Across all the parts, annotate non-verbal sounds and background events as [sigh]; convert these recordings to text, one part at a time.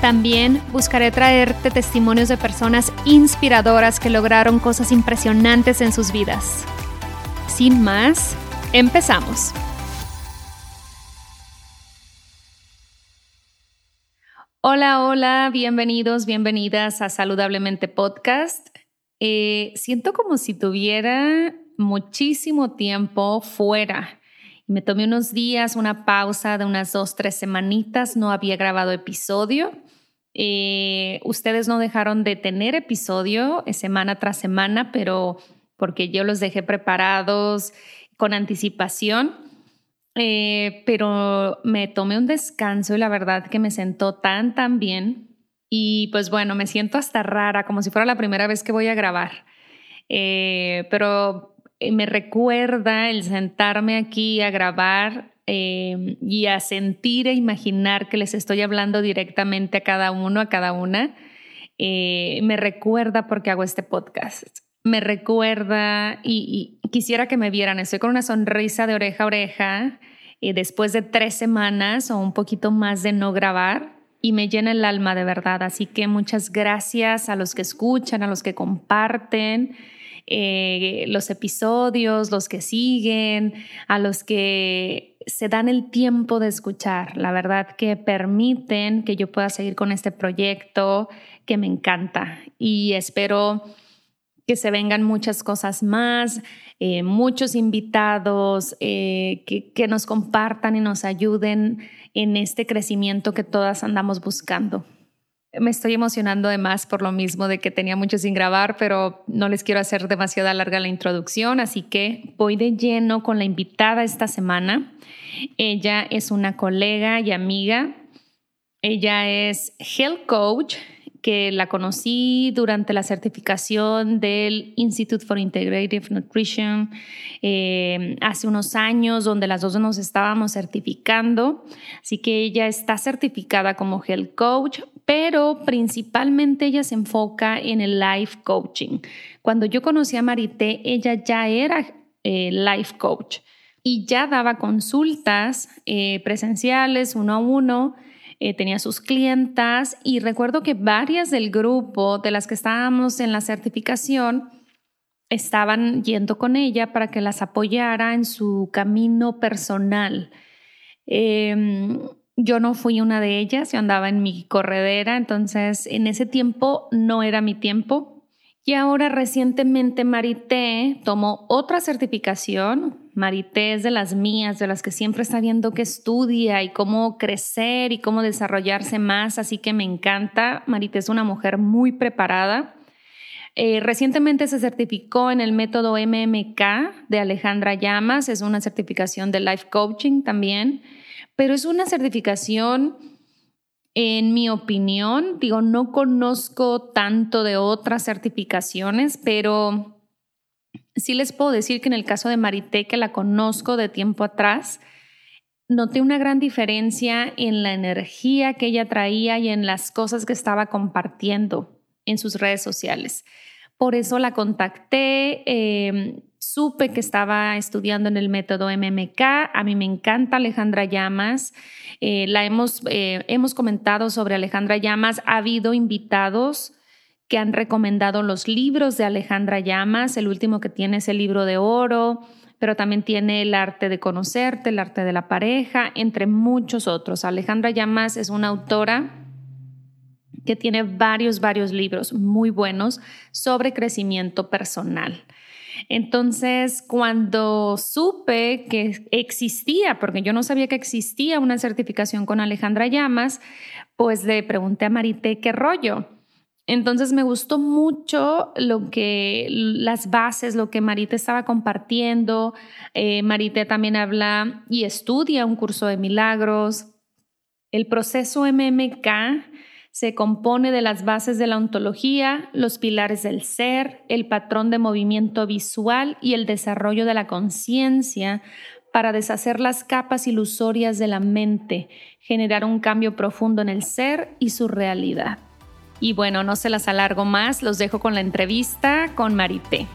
También buscaré traerte testimonios de personas inspiradoras que lograron cosas impresionantes en sus vidas. Sin más, empezamos. Hola, hola, bienvenidos, bienvenidas a Saludablemente Podcast. Eh, siento como si tuviera muchísimo tiempo fuera. Me tomé unos días, una pausa de unas dos, tres semanitas, no había grabado episodio eh, ustedes no dejaron de tener episodio eh, semana tras semana, pero porque yo los dejé preparados con anticipación. Eh, pero me tomé un descanso y la verdad que me sentó tan, tan bien. Y pues bueno, me siento hasta rara, como si fuera la primera vez que voy a grabar. pero me recuerda el sentarme aquí a grabar Em, y a sentir e imaginar que les estoy hablando directamente a cada uno, a cada una, eh, me recuerda porque hago este podcast. Me recuerda y, quisiera que me vieran. Estoy con una sonrisa de oreja a oreja eh, después de tres semanas o un poquito más de no grabar y me llena el alma de verdad. Así que muchas gracias a los que escuchan, a los que comparten. Eh, los episodios, los que siguen, a los que se dan el tiempo de escuchar, la verdad que permiten que yo pueda seguir con este proyecto que me encanta y espero que se vengan muchas cosas más, eh, muchos invitados eh, que, que nos compartan y nos ayuden en este crecimiento que todas andamos buscando. Me estoy emocionando de más por lo mismo de que tenía mucho sin grabar, pero no les quiero hacer demasiado larga la introducción, así que voy de lleno con la invitada esta semana. Ella es una colega y amiga. Ella es Health Coach, que la conocí durante la certificación del Institute for Integrative Nutrition eh, hace unos años, donde las dos nos estábamos certificando. Así que ella está certificada como Health Coach, pero principalmente ella se enfoca en el life coaching. Cuando yo conocí a Marité, ella ya era eh, life coach y ya daba consultas eh, presenciales uno a uno. Eh, tenía sus clientas y recuerdo que varias del grupo de las que estábamos en la certificación estaban yendo con ella para que las apoyara en su camino personal. Em, yo no fui una de ellas, yo andaba en mi corredera, entonces en ese tiempo no era mi tiempo. Y ahora recientemente Marité tomó otra certificación. Marité es de las mías, de las que siempre está viendo que estudia y cómo crecer y cómo desarrollarse más, así que me encanta. Marité es una mujer muy preparada. Eh, recientemente se certificó en el método MMK de Alejandra Llamas, es una certificación de life coaching también pero es una certificación, en mi opinión, digo, no conozco tanto de otras certificaciones, pero sí les puedo decir que en el caso de Marité, que la conozco de tiempo atrás, noté una gran diferencia en la energía que ella traía y en las cosas que estaba compartiendo en sus redes sociales. Por eso la contacté. Eh, Supe que estaba estudiando en el método MMK. A mí me encanta Alejandra Llamas. Eh, la hemos, eh, hemos comentado sobre Alejandra Llamas. Ha habido invitados que han recomendado los libros de Alejandra Llamas. El último que tiene es el libro de oro, pero también tiene el arte de conocerte, el arte de la pareja, entre muchos otros. Alejandra Llamas es una autora que tiene varios, varios libros muy buenos sobre crecimiento personal. Entonces, cuando supe que existía, porque yo no sabía que existía una certificación con Alejandra Llamas, pues le pregunté a Marité qué rollo. Entonces me gustó mucho lo que las bases, lo que Marité estaba compartiendo. Eh, Marité también habla y estudia un curso de milagros. El proceso MMK se compone de las bases de la ontología, los pilares del ser, el patrón de movimiento visual y el desarrollo de la conciencia para deshacer las capas ilusorias de la mente, generar un cambio profundo en el ser y su realidad. Y bueno, no se las alargo más, los dejo con la entrevista con Marité.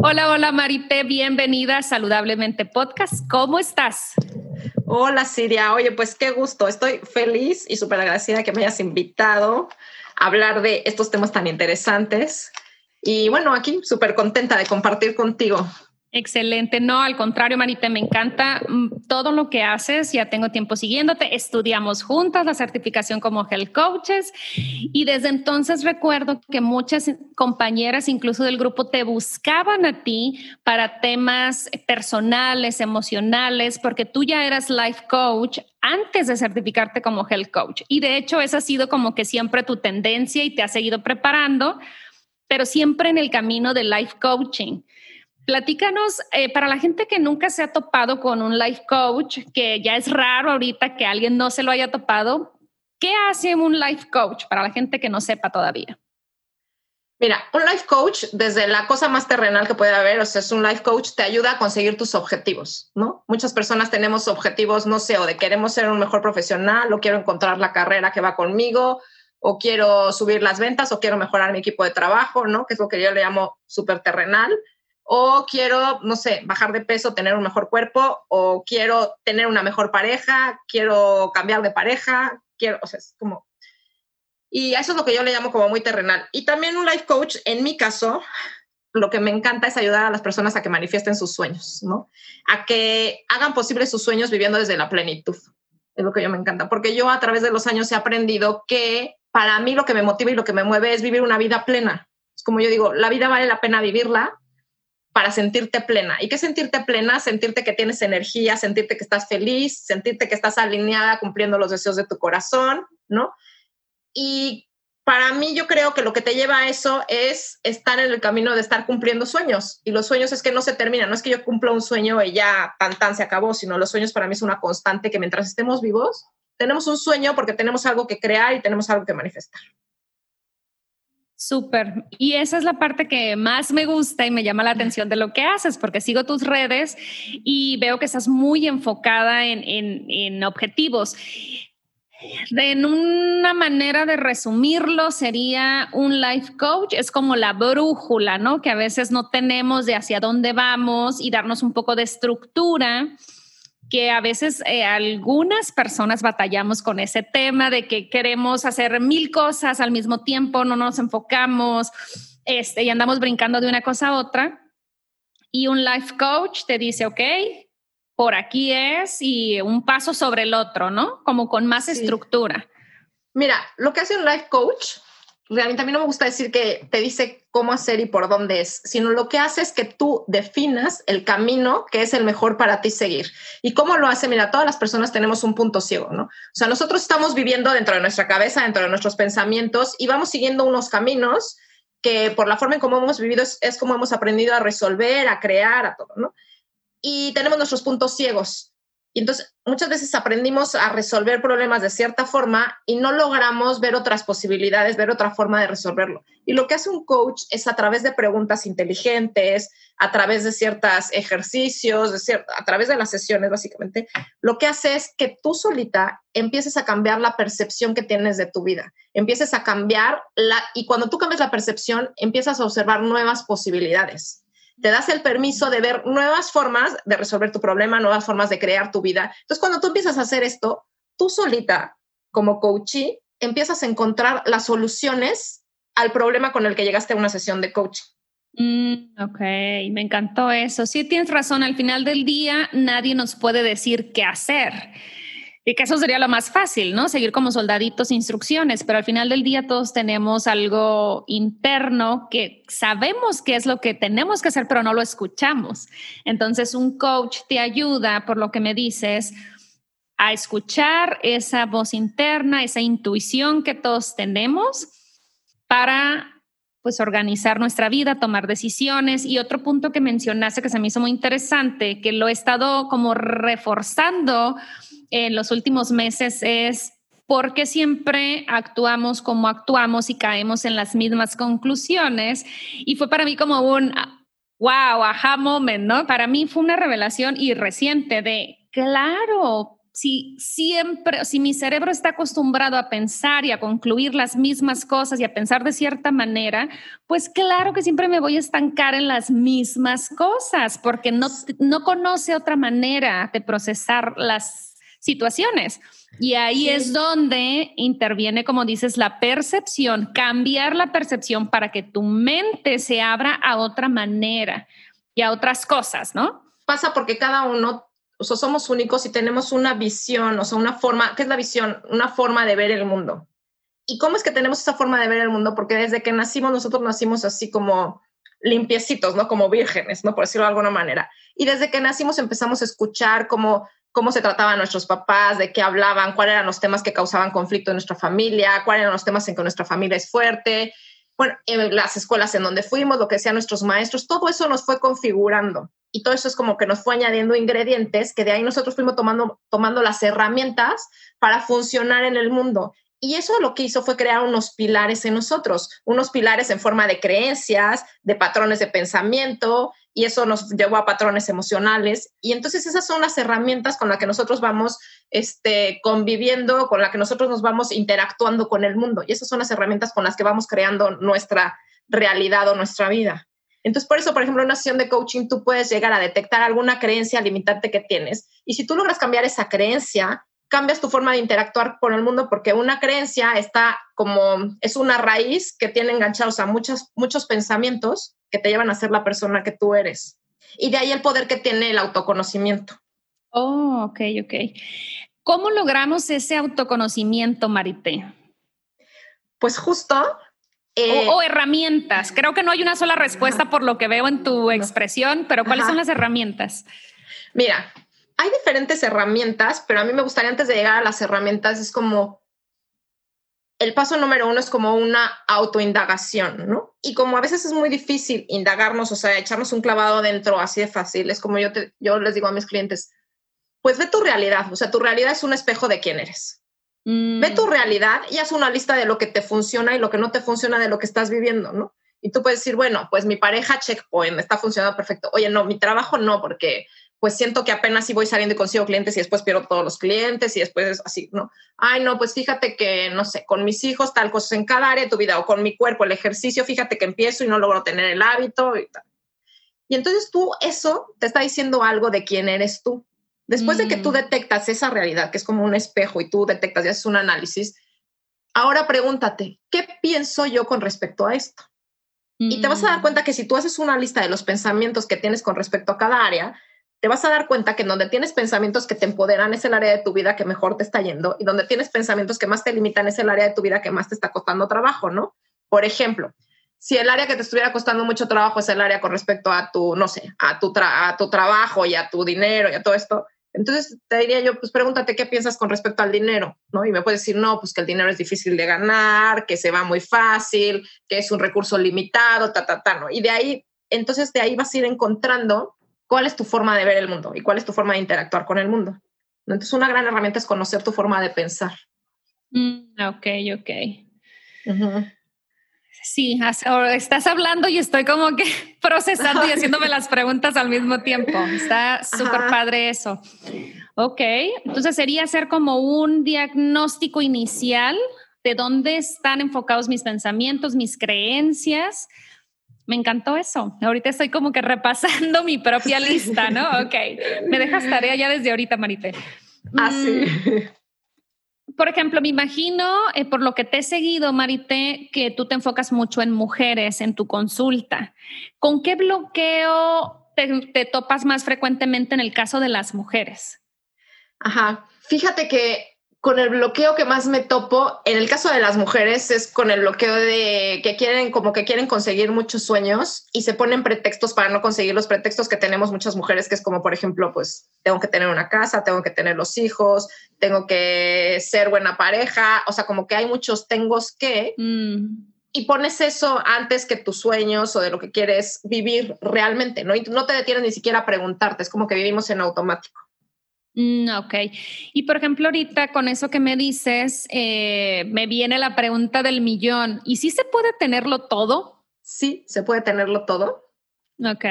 Hola, hola Marité, bienvenida a Saludablemente Podcast. ¿Cómo estás? Hola Siria, oye, pues qué gusto, estoy feliz y súper agradecida que me hayas invitado a hablar de estos temas tan interesantes. Y bueno, aquí súper contenta de compartir contigo. Excelente. No, al contrario, Marita, me encanta mm, todo lo que haces. Ya tengo tiempo siguiéndote. Estudiamos juntas la certificación como Health Coaches y desde entonces recuerdo que muchas compañeras, incluso del grupo, te buscaban a ti para temas personales, emocionales, porque tú ya eras life coach antes de certificarte como Health Coach. Y de hecho, esa ha sido como que siempre tu tendencia y te ha seguido preparando, pero siempre en el camino de life coaching. Platícanos, eh, para la gente que nunca se ha topado con un life coach, que ya es raro ahorita que alguien no se lo haya topado, ¿qué hace un life coach para la gente que no sepa todavía? Mira, un life coach, desde la cosa más terrenal que puede haber, o sea, es un life coach, te ayuda a conseguir tus objetivos, ¿no? Muchas personas tenemos objetivos, no sé, o de queremos ser un mejor profesional, o quiero encontrar la carrera que va conmigo, o quiero subir las ventas, o quiero mejorar mi equipo de trabajo, ¿no? Que es lo que yo le llamo súper terrenal o quiero, no sé, bajar de peso, tener un mejor cuerpo, o quiero tener una mejor pareja, quiero cambiar de pareja, quiero, o sea, es como... Y eso es lo que yo le llamo como muy terrenal. Y también un life coach, en mi caso, lo que me encanta es ayudar a las personas a que manifiesten sus sueños, ¿no? A que hagan posibles sus sueños viviendo desde la plenitud. Es lo que yo me encanta, porque yo a través de los años he aprendido que para mí lo que me motiva y lo que me mueve es vivir una vida plena. Es como yo digo, la vida vale la pena vivirla para sentirte plena. ¿Y qué sentirte plena? Sentirte que tienes energía, sentirte que estás feliz, sentirte que estás alineada cumpliendo los deseos de tu corazón, ¿no? Y para mí yo creo que lo que te lleva a eso es estar en el camino de estar cumpliendo sueños. Y los sueños es que no se terminan, no es que yo cumpla un sueño y ya tan tan se acabó, sino los sueños para mí es una constante que mientras estemos vivos, tenemos un sueño porque tenemos algo que crear y tenemos algo que manifestar. Súper. Y esa es la parte que más me gusta y me llama la atención de lo que haces, porque sigo tus redes y veo que estás muy enfocada en, en, objetivos. En una manera de resumirlo sería un life coach, es como la brújula, ¿no? Que a veces no tenemos de hacia dónde vamos y darnos un poco de estructura que a veces eh, algunas personas batallamos con ese tema de que queremos hacer mil cosas al mismo tiempo, no nos enfocamos este, y andamos brincando de una cosa a otra. Y un life coach te dice, ok, por aquí es y un paso sobre el otro, ¿no? Como con más estructura. Mira, lo que hace un life coach realmente a mí no me gusta decir que te dice cómo hacer y por dónde es, sino lo que hace es que tú definas el camino que es el mejor para ti seguir. ¿Y cómo lo hace? Mira, todas las personas tenemos un punto ciego, ¿no? O sea, nosotros estamos viviendo dentro de nuestra cabeza, dentro de nuestros pensamientos y vamos siguiendo unos caminos que por la forma en cómo hemos vivido es, como hemos aprendido a resolver, a crear, a todo, ¿no? Y tenemos nuestros puntos ciegos. Y entonces muchas veces aprendimos a resolver problemas de cierta forma y no logramos ver otras posibilidades, ver otra forma de resolverlo. Y lo que hace un coach es a través de preguntas inteligentes, a través de ciertos ejercicios, a través de las sesiones básicamente, lo que hace es que tú solita empieces a cambiar la percepción que tienes de tu vida, empieces a cambiar la, y cuando tú cambias la percepción, empiezas a observar nuevas posibilidades te das el permiso de ver nuevas formas de resolver tu problema, nuevas formas de crear tu vida. Entonces, cuando tú empiezas a hacer esto, tú solita, como coachee, empiezas a encontrar las soluciones al problema con el que llegaste a una sesión de coaching. Mm, ok, me encantó eso. Sí, tienes razón, al final del día nadie nos puede decir qué hacer. Y que eso sería lo más fácil, ¿no? Seguir como soldaditos instrucciones, pero al final del día todos tenemos algo interno que sabemos qué es lo que tenemos que hacer, pero no lo escuchamos. Entonces un coach te ayuda, por lo que me dices, a escuchar esa voz interna, esa intuición que todos tenemos para pues organizar nuestra vida, tomar decisiones. Y otro punto que mencionaste que se me hizo muy interesante, que lo he estado como reforzando en los últimos meses es por qué siempre actuamos como actuamos y caemos en las mismas conclusiones. Y fue para mí como un wow, aha moment, ¿no? Para mí fue una revelación y reciente de, claro, si siempre, si mi cerebro está acostumbrado a pensar y a concluir las mismas cosas y a pensar de cierta manera, pues claro que siempre me voy a estancar en las mismas cosas porque no, no conoce otra manera de procesar las situaciones. Y ahí es donde interviene, como dices, la percepción, cambiar la percepción para que tu mente se abra a otra manera y a otras cosas, ¿no? Pasa porque cada uno o sea, somos únicos y tenemos una visión, o sea, una forma, ¿qué es la visión? Una forma de ver el mundo. ¿Y cómo es que tenemos esa forma de ver el mundo? Porque desde que nacimos, nosotros nacimos así como limpiecitos, ¿no? Como vírgenes, ¿no? Por decirlo de alguna manera. Y desde que nacimos empezamos a escuchar cómo, cómo se trataban nuestros papás, de qué hablaban, cuáles eran los temas que causaban conflicto en nuestra familia, cuáles eran los temas en que nuestra familia es fuerte, bueno, en las escuelas en donde fuimos, lo que decían nuestros maestros, todo eso nos fue configurando y todo eso es como que nos fue añadiendo ingredientes que de ahí nosotros fuimos tomando, tomando las herramientas para funcionar en el mundo. Y eso lo que hizo fue crear unos pilares en nosotros, unos pilares en forma de creencias, de patrones de pensamiento, y eso nos llevó a patrones emocionales. Y entonces esas son las herramientas con las que nosotros vamos este, conviviendo, con las que nosotros nos vamos interactuando con el mundo. Y esas son las herramientas con las que vamos creando nuestra realidad o nuestra vida. Entonces, por eso, por ejemplo, en una sesión de coaching tú puedes llegar a detectar alguna creencia limitante que tienes. Y si tú logras cambiar esa creencia, cambias tu forma de interactuar con el mundo porque una creencia está como, es una raíz que tiene enganchados a muchos, muchos pensamientos que te llevan a ser la persona que tú eres. Y de ahí el poder que tiene el autoconocimiento. Oh, ok, ok. ¿Cómo logramos ese autoconocimiento, Marité? Pues justo eh, o, herramientas. Creo que no hay una sola respuesta por lo que veo en tu expresión, pero ¿cuáles son las herramientas? Mira, hay diferentes herramientas, pero a mí me gustaría antes de llegar a las herramientas, es como el paso número uno es como una autoindagación, ¿no? Y como a veces es muy difícil indagarnos, o sea, echarnos un clavado dentro así de fácil, es como yo, te, yo les digo a mis clientes, pues ve tu realidad, o sea, tu realidad es un espejo de quién eres. Ve tu mm. realidad y haz una lista de lo que te funciona y lo que no te funciona de lo que estás viviendo, ¿no? Y tú puedes decir, bueno, pues mi pareja checkpoint está funcionando perfecto. Oye, no, mi trabajo no, porque pues siento que apenas si voy saliendo y consigo clientes y después pierdo todos los clientes y después es así, ¿no? Ay, no, pues fíjate que, no sé, con mis hijos tal cosa en cada área de tu vida o con mi cuerpo, el ejercicio, fíjate que empiezo y no logro tener el hábito y tal. Y entonces tú eso te está diciendo algo de quién eres tú. Después de que tú mm. detectas esa realidad, que es como un espejo y tú detectas y haces un análisis, ahora pregúntate, ¿qué pienso yo con respecto a esto? Y te vas a dar mm. cuenta que si tú haces una lista de los pensamientos que tienes con respecto a cada área, te vas a dar cuenta que en donde tienes pensamientos que te empoderan es el área de tu vida que mejor te está yendo y donde tienes pensamientos que más te limitan es el área de tu vida que más te está costando trabajo, ¿no? Por ejemplo, si el área que te estuviera costando mucho trabajo es el área con respecto a tu, no sé, a tu, a tu trabajo y a tu dinero y a todo esto, entonces te diría yo, pues pregúntate qué piensas con respecto al dinero, ¿no? Y me puedes decir, no, pues que el dinero es difícil de ganar, que se va muy fácil, que es un recurso limitado, ta, ta, ta, ¿no? Y de ahí, entonces de ahí vas a ir encontrando cuál es tu forma de ver el mundo y cuál es tu forma de interactuar con el mundo. Entonces una gran herramienta es conocer tu forma de pensar. Mm, ok, ok. Sí, estás hablando y estoy como que [laughs] procesando y haciéndome [laughs] las preguntas al mismo tiempo. Está súper padre eso. Ok, entonces sería hacer como un diagnóstico inicial de dónde están enfocados mis pensamientos, mis creencias. Me encantó eso. Ahorita estoy como que repasando [laughs] mi propia lista, ¿no? Ok, me dejas tarea ya desde ahorita, Marite. Así. Ah, por ejemplo, me imagino, eh, por lo que te he seguido, Marité, que tú te enfocas mucho en mujeres en tu consulta. ¿Con qué bloqueo te, topas más frecuentemente en el caso de las mujeres? Ajá. Fíjate que con el bloqueo que más me topo, en el caso de las mujeres, es con el bloqueo de que quieren, como que quieren conseguir muchos sueños y se ponen pretextos para no conseguir los pretextos que tenemos muchas mujeres, que es como, por ejemplo, pues tengo que tener una casa, tengo que tener los hijos, tengo que ser buena pareja, o sea, como que hay muchos tengos que. Mm. Y pones eso antes que tus sueños o de lo que quieres vivir realmente, ¿no? Y no te detienes ni siquiera a preguntarte, es como que vivimos en automático. Mm, ok. Y por ejemplo, ahorita con eso que me dices, eh, me viene la pregunta del millón. ¿Y si se puede tenerlo todo? Sí, se puede tenerlo todo. Ok.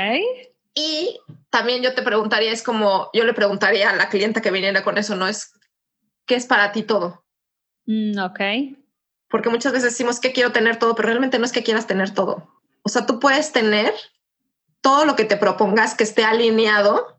Y también yo te preguntaría, es como, yo le preguntaría a la clienta que viniera con eso, ¿no? Es, ¿qué es para ti todo? Mm, ok. Porque muchas veces decimos que quiero tener todo, pero realmente no es que quieras tener todo. O sea, tú puedes tener todo lo que te propongas que esté alineado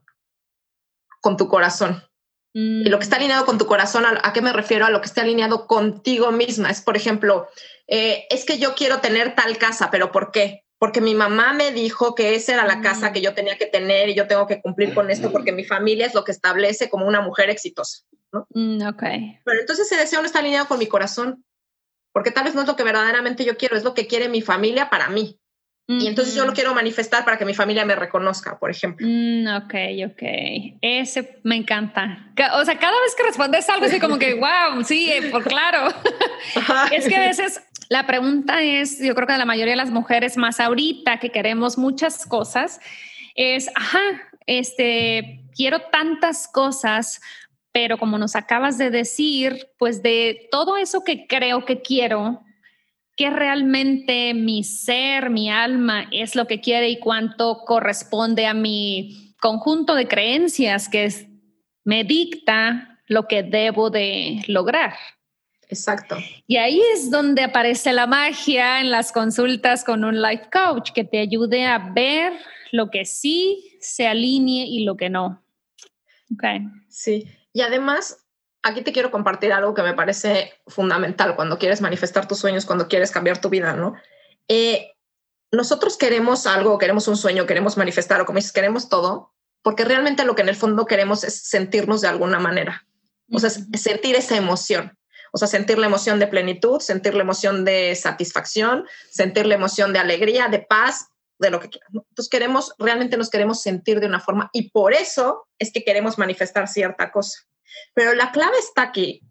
con tu corazón. Y lo que está mm. alineado con tu corazón, ¿a, qué me refiero? A lo que está alineado contigo misma. Es, por ejemplo, eh, es que yo quiero tener tal casa, pero ¿por qué? Porque mi mamá me dijo que esa era la casa mm. que yo tenía que tener y yo tengo que cumplir con esto porque mi familia es lo que establece como una mujer exitosa. ¿no? Mm, ok. Pero entonces ese deseo no está alineado con mi corazón, porque tal vez no es lo que verdaderamente yo quiero, es lo que quiere mi familia para mí. Y entonces yo lo quiero manifestar para que mi familia me reconozca, por ejemplo. Mm, ok, ok. Ese me encanta. O sea, cada vez que respondes algo así como que, [laughs] wow, sí, eh, por claro. [laughs] es que a veces la pregunta es, yo creo que de la mayoría de las mujeres, más ahorita que queremos muchas cosas, es, ajá, este, quiero tantas cosas, pero como nos acabas de decir, pues de todo eso que creo que quiero, qué realmente mi ser, mi alma es lo que quiere y cuánto corresponde a mi conjunto de creencias que me dicta lo que debo de lograr. Exacto. Y ahí es donde aparece la magia en las consultas con un life coach que te ayude a ver lo que sí se alinee y lo que no. Okay. Sí. Y además, aquí te quiero compartir algo que me parece fundamental cuando quieres manifestar tus sueños, cuando quieres cambiar tu vida, ¿no? Eh, nosotros queremos algo, queremos un sueño, queremos manifestar o como dices, queremos todo, porque realmente lo que en el fondo queremos es sentirnos de alguna manera, o sea, sentir esa emoción. O sea, sentir la emoción de plenitud, sentir la emoción de satisfacción, sentir la emoción de alegría, de paz, de lo que quieras. Entonces queremos, realmente nos queremos sentir de una forma y por eso es que queremos manifestar cierta cosa. Pero la clave está aquí,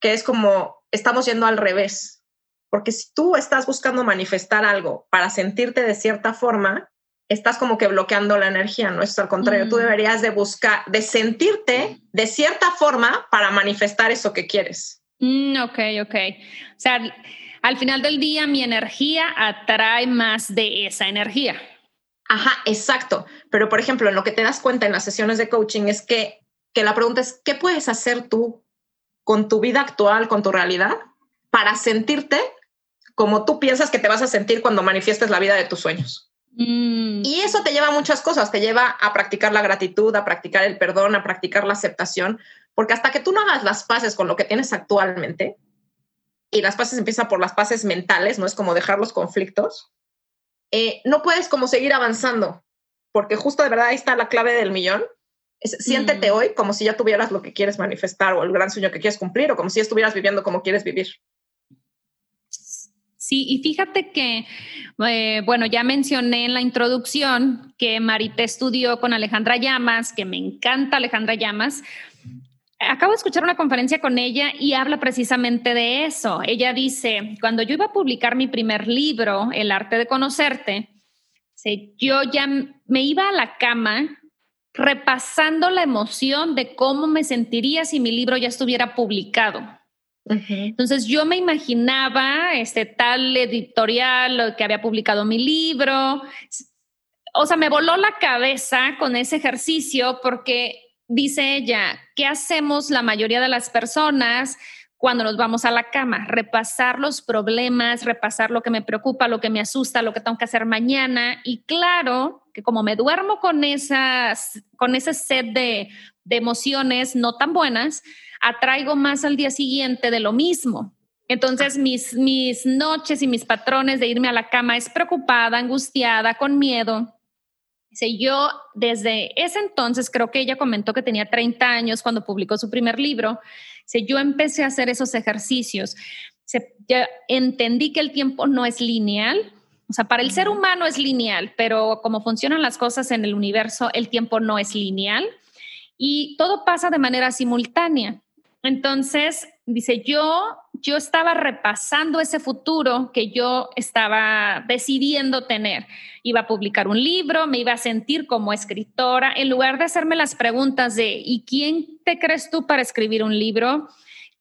que es como estamos yendo al revés. Porque si tú estás buscando manifestar algo para sentirte de cierta forma, estás como que bloqueando la energía, ¿no? Es al contrario, tú mm. deberías de buscar, de sentirte de cierta forma para manifestar eso que quieres. Mm, ok, ok. O sea, al final del día mi energía atrae más de esa energía. Ajá, exacto. Pero por ejemplo, en lo que te das cuenta en las sesiones de coaching es que que la pregunta es, ¿qué puedes hacer tú con tu vida actual, con tu realidad, para sentirte como tú piensas que te vas a sentir cuando manifiestes la vida de tus sueños? Mm. Y eso te lleva a muchas cosas, te lleva a practicar la gratitud, a practicar el perdón, a practicar la aceptación, porque hasta que tú no hagas las paces con lo que tienes actualmente, y las paces empiezan por las paces mentales, no es como dejar los conflictos, eh, no puedes como seguir avanzando, porque justo de verdad ahí está la clave del millón, siéntete mm. hoy como si ya tuvieras lo que quieres manifestar o el gran sueño que quieres cumplir o como si estuvieras viviendo como quieres vivir. Sí, y fíjate que, eh, bueno, ya mencioné en la introducción que Marita estudió con Alejandra Llamas, que me encanta Alejandra Llamas. Acabo de escuchar una conferencia con ella y habla precisamente de eso. Ella dice, cuando yo iba a publicar mi primer libro, El arte de conocerte, yo ya me iba a la cama repasando la emoción de cómo me sentiría si mi libro ya estuviera publicado. Entonces yo me imaginaba este tal editorial que había publicado mi libro. O sea, me voló la cabeza con ese ejercicio porque dice ella, ¿qué hacemos la mayoría de las personas cuando nos vamos a la cama? Repasar los problemas, repasar lo que me preocupa, lo que me asusta, lo que tengo que hacer mañana. Y claro, que como me duermo con, esas, con ese set de, emociones no tan buenas, atraigo más al día siguiente de lo mismo. Entonces, mis, mis noches y mis patrones de irme a la cama es preocupada, angustiada, con miedo. Dice, yo desde ese entonces, creo que ella comentó que tenía 30 años cuando publicó su primer libro, dice, yo empecé a hacer esos ejercicios. Dice, ya entendí que el tiempo no es lineal, o sea, para el ser humano es lineal, pero como funcionan las cosas en el universo, el tiempo no es lineal y todo pasa de manera simultánea. Entonces, dice, yo, yo estaba repasando ese futuro que yo estaba decidiendo tener. Iba a publicar un libro, me iba a sentir como escritora, en lugar de hacerme las preguntas de, ¿y quién te crees tú para escribir un libro?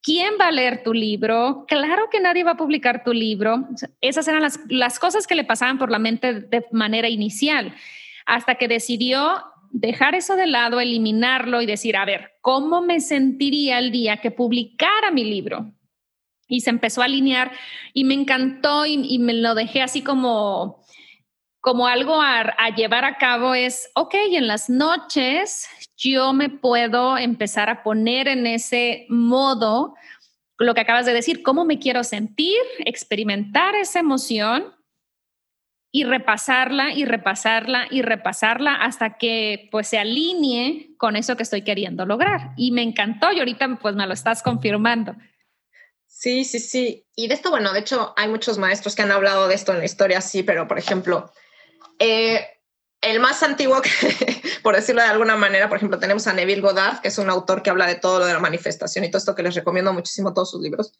¿Quién va a leer tu libro? Claro que nadie va a publicar tu libro. Esas eran las, las cosas que le pasaban por la mente de manera inicial, hasta que decidió dejar eso de lado, eliminarlo y decir, a ver, ¿cómo me sentiría el día que publicara mi libro? Y se empezó a alinear y me encantó y, me lo dejé así como, como algo a, a, llevar a cabo es, ok, en las noches yo me puedo empezar a poner en ese modo, lo que acabas de decir, cómo me quiero sentir, experimentar esa emoción y repasarla y repasarla y repasarla hasta que pues se alinee con eso que estoy queriendo lograr. Y me encantó y ahorita pues me lo estás confirmando. Sí, sí, sí. Y de esto, bueno, de hecho hay muchos maestros que han hablado de esto en la historia, sí, pero por ejemplo, eh, el más antiguo, que, [laughs] por decirlo de alguna manera, por ejemplo, tenemos a Neville Goddard, que es un autor que habla de todo lo de la manifestación y todo esto que les recomiendo muchísimo todos sus libros.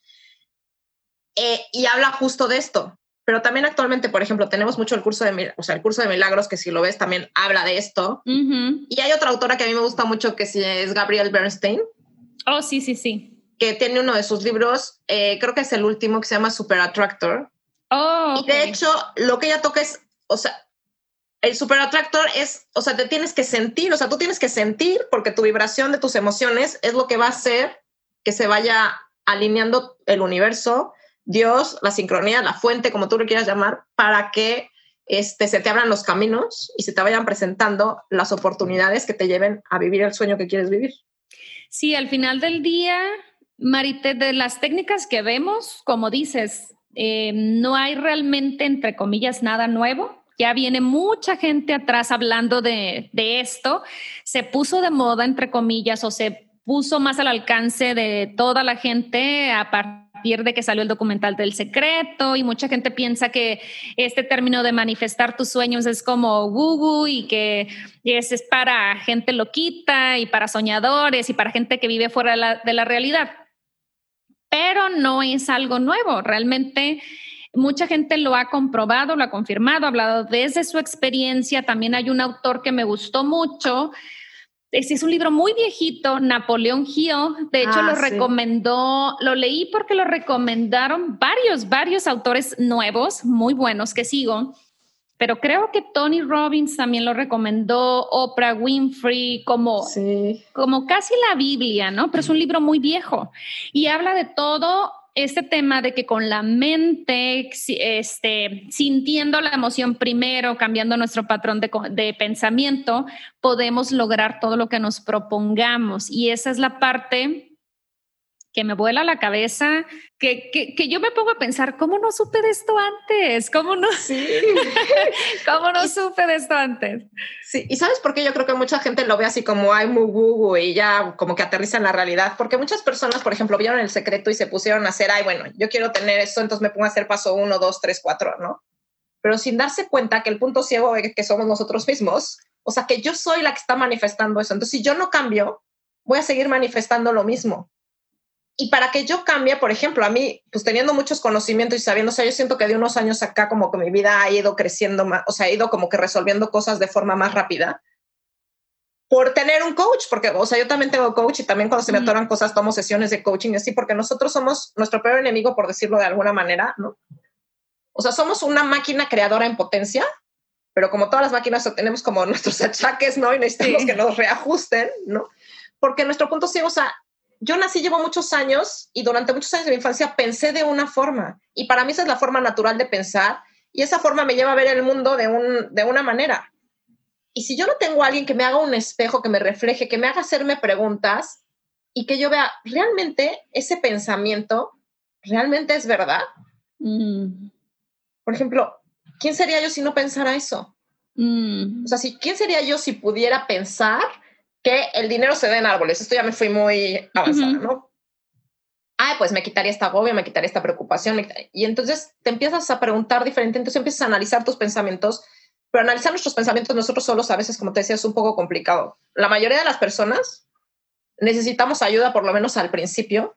Eh, y habla justo de esto, pero también actualmente, por ejemplo, tenemos mucho el curso de, o sea, el curso de milagros, que si lo ves también habla de esto. Y hay otra autora que a mí me gusta mucho, que es Gabrielle Bernstein. Oh, sí, sí, sí. Que tiene uno de sus libros, eh, creo que es el último, que se llama Super Attractor. Oh, Y de hecho, lo que ella toca es, o sea, el super atractor es, o sea, te tienes que sentir, o sea, tú tienes que sentir porque tu vibración de tus emociones es lo que va a hacer que se vaya alineando el universo Dios, la sincronía, la fuente, como tú lo quieras llamar, para que este, se te abran los caminos y se te vayan presentando las oportunidades que te lleven a vivir el sueño que quieres vivir. Sí, al final del día, Marite, de las técnicas que vemos, como dices, eh, no hay realmente, entre comillas, nada nuevo. Ya viene mucha gente atrás hablando de, esto. Se puso de moda, entre comillas, o se puso más al alcance de toda la gente a partir de que salió el documental del secreto y mucha gente piensa que este término de manifestar tus sueños es como Google y que es, es para gente loquita y para soñadores y para gente que vive fuera de la realidad. Pero no es algo nuevo, realmente mucha gente lo ha comprobado, lo ha confirmado, ha hablado desde su experiencia. También hay un autor que me gustó mucho, es un libro muy viejito, Napoleón Hill. De hecho, lo ah, recomendó, lo leí porque lo recomendaron varios, varios autores nuevos, muy buenos que sigo. Pero creo que Tony Robbins también lo recomendó, Oprah Winfrey, como, como casi la Biblia, ¿no? Pero es un libro muy viejo y habla de todo este tema de que con la mente, este, sintiendo la emoción primero, cambiando nuestro patrón de, de, pensamiento, podemos lograr todo lo que nos propongamos. Y esa es la parte que me vuela la cabeza, que, que, yo me pongo a pensar, ¿cómo no supe de esto antes? ¿Cómo no, sí. [laughs] ¿Cómo no supe de esto antes? Sí, y ¿sabes por qué yo creo que mucha gente lo ve así como, ay, muy gugu, y ya como que aterriza en la realidad? Porque muchas personas, por ejemplo, vieron el secreto y se pusieron a hacer, ay, bueno, yo quiero tener esto, entonces me pongo a hacer paso uno, dos, tres, cuatro, ¿no? Pero sin darse cuenta que el punto ciego es que somos nosotros mismos, o sea, que yo soy la que está manifestando eso. Entonces, si yo no cambio, voy a seguir manifestando lo mismo y para que yo cambie, por ejemplo, a mí, pues teniendo muchos conocimientos y sabiendo, o sea, yo siento que de unos años acá como que mi vida ha ido creciendo más, o sea, ha ido como que resolviendo cosas de forma más rápida por tener un coach, porque, o sea, yo también tengo coach y también cuando se me atoran cosas tomo sesiones de coaching y así, porque nosotros somos nuestro peor enemigo, por decirlo de alguna manera, ¿no? O sea, somos una máquina creadora en potencia, pero como todas las máquinas tenemos como [laughs] nuestros achaques, ¿no? Y necesitamos que nos reajusten, ¿no? Porque nuestro punto ciego, o sea, yo nací, llevo muchos años y durante muchos años de mi infancia pensé de una forma y para mí esa es la forma natural de pensar y esa forma me lleva a ver el mundo de, un, de una manera. Y si yo no tengo a alguien que me haga un espejo, que me refleje, que me haga hacerme preguntas, y que yo vea, realmente ese pensamiento, realmente es verdad. Mm. Por ejemplo, ¿quién sería yo si no pensara eso? Mm. O sea, si, ¿quién sería yo si pudiera pensar que el dinero se da en árboles? Esto ya me fui muy avanzada, ¿no? Ay, pues me quitaría esta agobio, me quitaría esta preocupación. Y entonces te empiezas a preguntar diferente, entonces empiezas a analizar tus pensamientos, pero analizar nuestros pensamientos nosotros solos a veces, como te decía, es un poco complicado. La mayoría de las personas necesitamos ayuda, por lo menos al principio,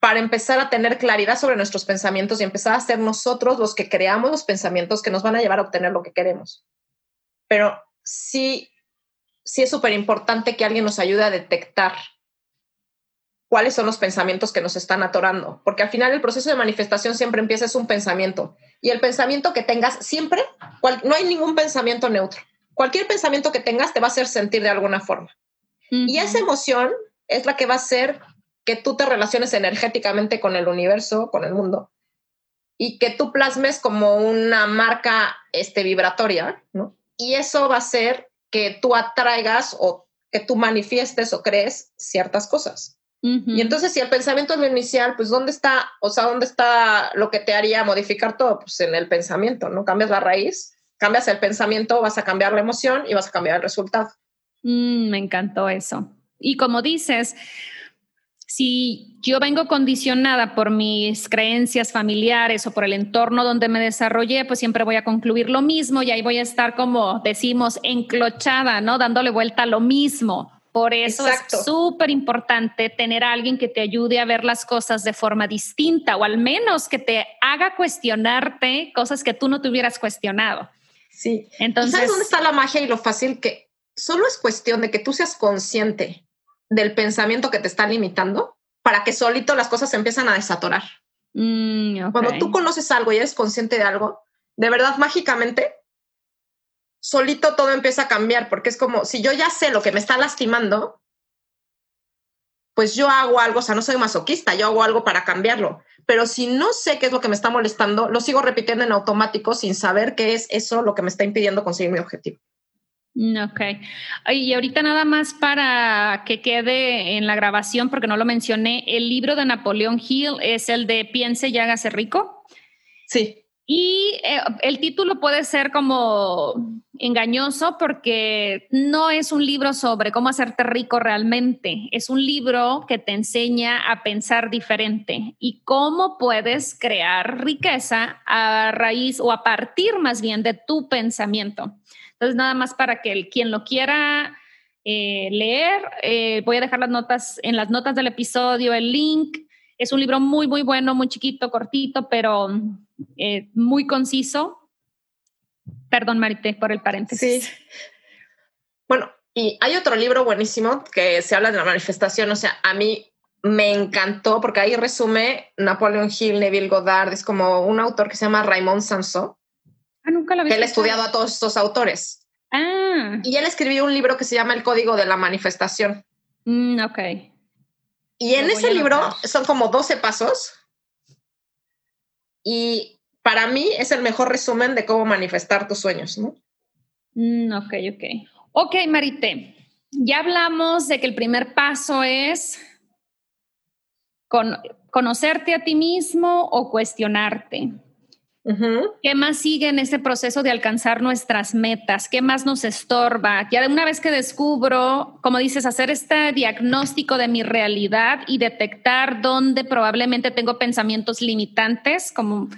para empezar a tener claridad sobre nuestros pensamientos y empezar a ser nosotros los que creamos los pensamientos que nos van a llevar a obtener lo que queremos. Pero sí, sí es súper importante que alguien nos ayude a detectar cuáles son los pensamientos que nos están atorando, porque al final el proceso de manifestación siempre empieza es un pensamiento y el pensamiento que tengas siempre, no hay ningún pensamiento neutro. Cualquier pensamiento que tengas te va a hacer sentir de alguna forma. Y esa emoción es la que va a hacer que tú te relaciones energéticamente con el universo, con el mundo, y que tú plasmes como una marca este, vibratoria, ¿no? Y eso va a hacer que tú atraigas o que tú manifiestes o crees ciertas cosas. Y entonces, si el pensamiento es lo inicial, pues ¿dónde está, o sea, dónde está lo que te haría modificar todo? Pues en el pensamiento, ¿no? Cambias la raíz, cambias el pensamiento, vas a cambiar la emoción y vas a cambiar el resultado. Mm, me encantó eso. Y como dices, si yo vengo condicionada por mis creencias familiares o por el entorno donde me desarrollé, pues siempre voy a concluir lo mismo y ahí voy a estar como decimos enclochada, ¿no? Dándole vuelta a lo mismo. Por eso es súper importante tener a alguien que te ayude a ver las cosas de forma distinta o al menos que te haga cuestionarte cosas que tú no te hubieras cuestionado. Sí. Entonces, ¿sabes dónde está la magia y lo fácil que solo es cuestión de que tú seas consciente del pensamiento que te está limitando para que solito las cosas se empiezan a desatorar. Mm, Cuando tú conoces algo y eres consciente de algo, de verdad mágicamente solito todo empieza a cambiar, porque es como, si yo ya sé lo que me está lastimando, pues yo hago algo, o sea, no soy masoquista, yo hago algo para cambiarlo. Pero si no sé qué es lo que me está molestando, lo sigo repitiendo en automático sin saber qué es eso lo que me está impidiendo conseguir mi objetivo. Mm, ok. Y ahorita nada más para que quede en la grabación, porque no lo mencioné, el libro de Napoleón Hill es el de Piense y hágase rico. Sí. Y eh, el título puede ser como engañoso porque no es un libro sobre cómo hacerte rico realmente, es un libro que te enseña a pensar diferente y cómo puedes crear riqueza a raíz o a partir más bien de tu pensamiento. Entonces, nada más para que el, quien lo quiera eh, leer, eh, voy a dejar las notas en las notas del episodio, el link. Es un libro muy, muy bueno, muy chiquito, cortito, pero eh, muy conciso. Perdón, Marité, por el paréntesis. Sí. Bueno, y hay otro libro buenísimo que se habla de la manifestación. O sea, a mí me encantó porque ahí resume Napoleon Hill, Neville Goddard. Es como un autor que se llama Raymond Sanso. Ah, nunca lo había Que él ha estudiado a todos estos autores. Ah. Y él escribió un libro que se llama El Código de la Manifestación. Mm, ok. Y en ese libro son como 12 pasos. Y para mí es el mejor resumen de cómo manifestar tus sueños, ¿no? Mm, ok, ok. Ok, Marité, ya hablamos de que el primer paso es con, conocerte a ti mismo o cuestionarte. ¿Qué más sigue en este proceso de alcanzar nuestras metas? ¿Qué más nos estorba? Ya de una vez que descubro, como dices, hacer este diagnóstico de mi realidad y detectar dónde probablemente tengo pensamientos limitantes, como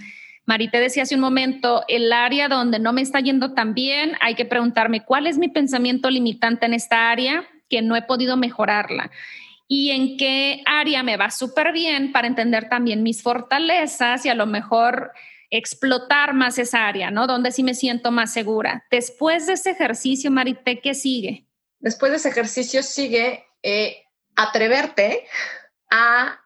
Marité decía hace un momento, el área donde no me está yendo tan bien, hay que preguntarme cuál es mi pensamiento limitante en esta área que no he podido mejorarla y en qué área me va súper bien para entender también mis fortalezas y a lo mejor explotar más esa área, ¿no? Donde sí me siento más segura. Después de ese ejercicio, Marité, ¿qué sigue? Después de ese ejercicio sigue eh, atreverte a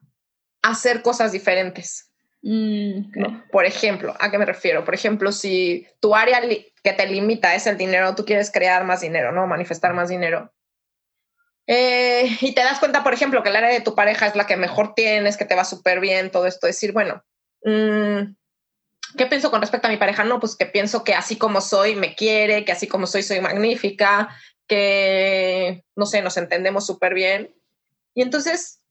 hacer cosas diferentes. Mm, Por ejemplo, ¿a qué me refiero? Por ejemplo, si tu área que te limita es el dinero, tú quieres crear más dinero, ¿no? Manifestar más dinero. Eh, y te das cuenta, por ejemplo, que el área de tu pareja es la que mejor tienes, que te va súper bien, todo esto. Decir, bueno, mm, ¿qué pienso con respecto a mi pareja? No, pues que pienso que así como soy me quiere, que así como soy soy magnífica, que, no sé, nos entendemos súper bien Y entonces,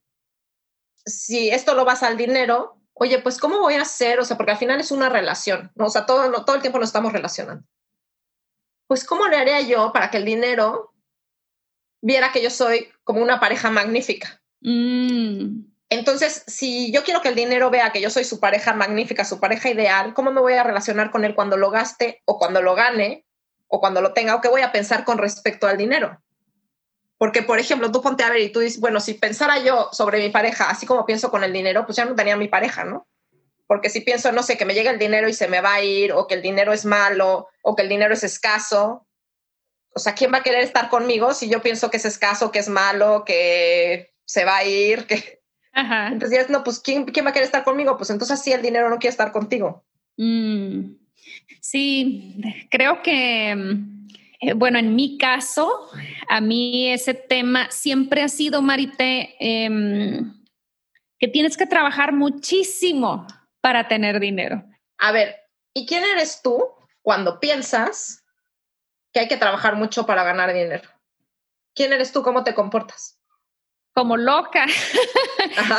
si esto lo vas al dinero, oye, pues ¿cómo voy a hacer? O sea, porque al final es una relación, ¿no? O sea, todo, todo el tiempo nos estamos relacionando. Pues ¿cómo le haría yo para que el dinero viera que yo soy como una pareja magnífica? Mm. Entonces, si yo quiero que el dinero vea que yo soy su pareja magnífica, su pareja ideal, ¿cómo me voy a relacionar con él cuando lo gaste o cuando lo gane o cuando lo tenga o qué voy a pensar con respecto al dinero? Porque, por ejemplo, tú ponte a ver y tú dices, bueno, si pensara yo sobre mi pareja, así como pienso con el dinero, pues ya no tenía mi pareja, ¿no? Porque si pienso, no sé, que me llega el dinero y se me va a ir, o que el dinero es malo, o que el dinero es escaso, o sea, ¿quién va a querer estar conmigo si yo pienso que es escaso, que es malo, que se va a ir? Que... Ajá. Entonces, no, pues ¿quién, ¿quién va a querer estar conmigo? Pues entonces sí, el dinero no quiere estar contigo. Mm. Sí, creo que, eh, bueno, en mi caso, a mí ese tema siempre ha sido, Marité, em, que tienes que trabajar muchísimo para tener dinero. A ver, ¿y quién eres tú cuando piensas que hay que trabajar mucho para ganar dinero? ¿Quién eres tú? ¿Cómo te comportas? Como loca,